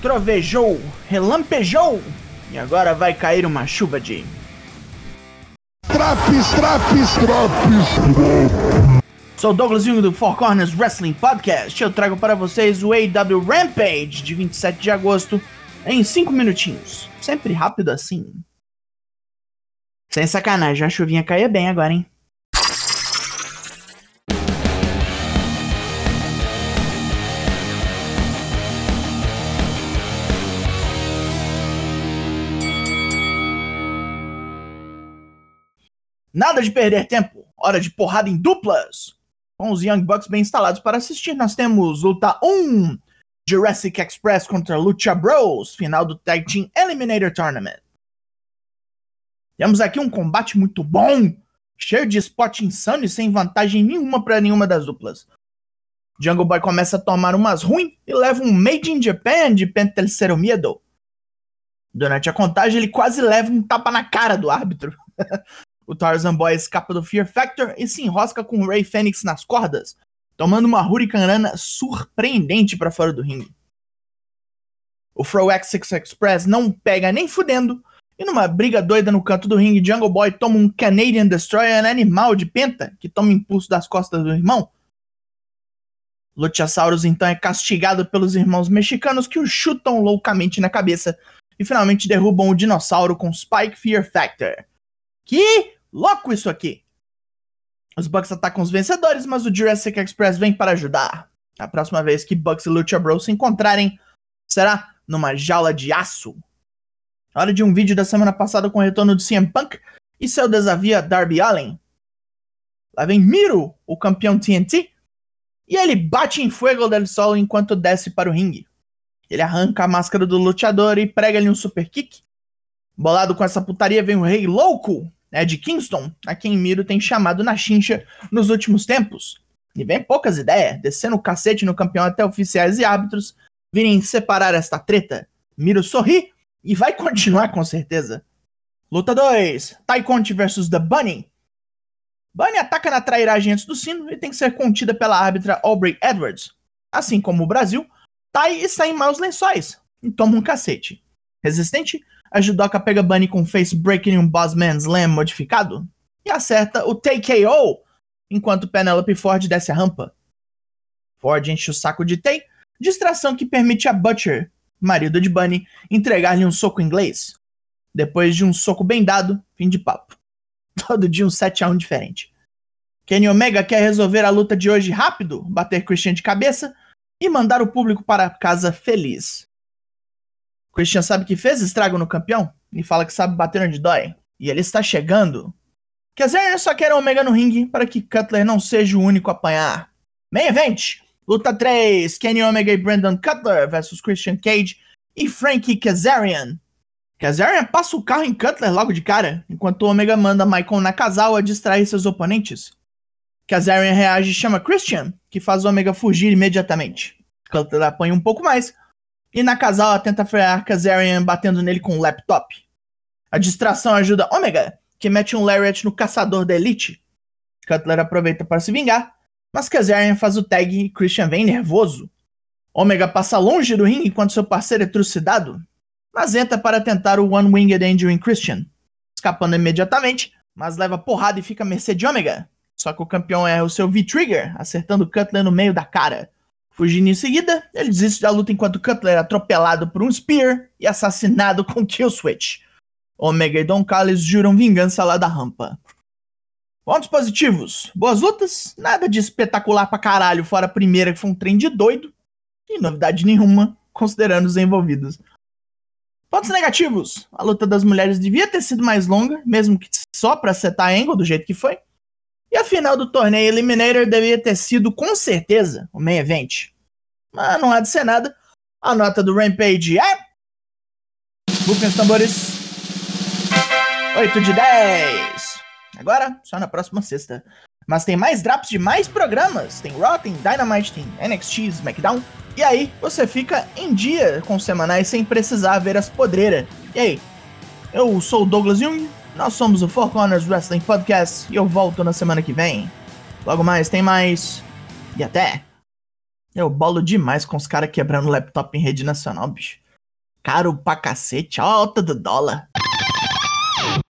trovejou, relampejou e agora vai cair uma chuva de. Traps, traps, traps. Sou Douglas Jung do Four Corners Wrestling Podcast. Eu trago para vocês o AW Rampage de 27 de agosto em 5 minutinhos. Sempre rápido assim. Sem sacanagem, a chuvinha caía bem agora, hein? Nada de perder tempo, hora de porrada em duplas. Com os Young Bucks bem instalados para assistir, nós temos luta 1: Jurassic Express contra Lucha Bros, final do Tag Team Eliminator Tournament. Temos aqui um combate muito bom, cheio de spot insano e sem vantagem nenhuma para nenhuma das duplas. Jungle Boy começa a tomar umas ruins e leva um Made in Japan de Pentelcero Miedo. Durante a contagem, ele quase leva um tapa na cara do árbitro. o Tarzan Boy escapa do Fear Factor e se enrosca com o Ray Fênix nas cordas, tomando uma Hurricanrana surpreendente para fora do ringue. O Fro X6 Express não pega nem fudendo, e numa briga doida no canto do ringue, Jungle Boy toma um Canadian Destroyer animal de penta, que toma impulso das costas do irmão. Luchasaurus então é castigado pelos irmãos mexicanos que o chutam loucamente na cabeça e finalmente derrubam o dinossauro com Spike Fear Factor. Que louco isso aqui! Os Bucks atacam os vencedores, mas o Jurassic Express vem para ajudar. A próxima vez que Bucks e Lucha Bros se encontrarem será numa jaula de aço. Hora de um vídeo da semana passada com o retorno de CM Punk e seu desafio a Darby Allin. Lá vem Miro, o campeão TNT, e ele bate em Fuego del Sol enquanto desce para o ringue. Ele arranca a máscara do lutador e prega-lhe um super kick. Bolado com essa putaria vem o Rei Louco, Ed Kingston, a quem Miro tem chamado na chincha nos últimos tempos. E vem poucas ideias, descendo o cacete no campeão até oficiais e árbitros virem separar esta treta. Miro sorri e vai continuar com certeza. Luta 2: Tai Conti vs The Bunny. Bunny ataca na trairagem antes do sino e tem que ser contida pela árbitra Aubrey Edwards. Assim como o Brasil, Tai está em maus lençóis e toma um cacete. Resistente, a judoca pega Bunny com face breaking e um Bossman Slam modificado e acerta o TKO enquanto Penelope Ford desce a rampa. Ford enche o saco de Tay, distração que permite a Butcher, marido de Bunny, entregar-lhe um soco inglês. Depois de um soco bem dado, fim de papo. Todo dia um 7 a 1 diferente. Kenny Omega quer resolver a luta de hoje rápido, bater Christian de cabeça e mandar o público para casa feliz. Christian sabe que fez estrago no campeão e fala que sabe bater onde dói. E ele está chegando. Kazarian só quer Omega no ringue para que Cutler não seja o único a apanhar. Main Event! Luta 3: Kenny Omega e Brandon Cutler versus Christian Cage e Frankie Kazarian. Kazarian passa o carro em Cutler logo de cara, enquanto o Omega manda Michael Nakazawa distrair seus oponentes. Kazarian reage e chama Christian, que faz o Omega fugir imediatamente. Cutler apanha um pouco mais, e Nakazawa tenta frear Kazarian batendo nele com um laptop. A distração ajuda Omega, que mete um lariat no caçador da Elite. Cutler aproveita para se vingar, mas Kazarian faz o tag e Christian vem nervoso. Omega passa longe do ringue enquanto seu parceiro é trucidado, mas entra para tentar o One Winged Angel em Christian, escapando imediatamente, mas leva porrada e fica à mercê de Omega. Só que o campeão erra o seu V-Trigger, acertando Cutler no meio da cara. Fugindo em seguida, ele desiste da luta enquanto Cutler é atropelado por um Spear e assassinado com Kill Switch. Omega e Don Callis juram vingança lá da rampa. Pontos positivos. Boas lutas, nada de espetacular pra caralho, fora a primeira que foi um trem de doido. E novidade nenhuma, considerando os envolvidos. Pontos negativos. A luta das mulheres devia ter sido mais longa, mesmo que só pra setar a angle do jeito que foi. E a final do torneio Eliminator devia ter sido, com certeza, o main event. Mas não há de ser nada. A nota do Rampage é. Bufem os tambores. 8 de 10. Agora, só na próxima sexta. Mas tem mais drops de mais programas. Tem Raw, tem Dynamite, tem NXT, SmackDown. E aí, você fica em dia com os semanais sem precisar ver as podreiras. E aí? Eu sou o Douglas Jung, nós somos o Four Corners Wrestling Podcast e eu volto na semana que vem. Logo mais, tem mais. E até. Eu bolo demais com os caras quebrando laptop em rede nacional, bicho. caro pra cacete, alta do dólar.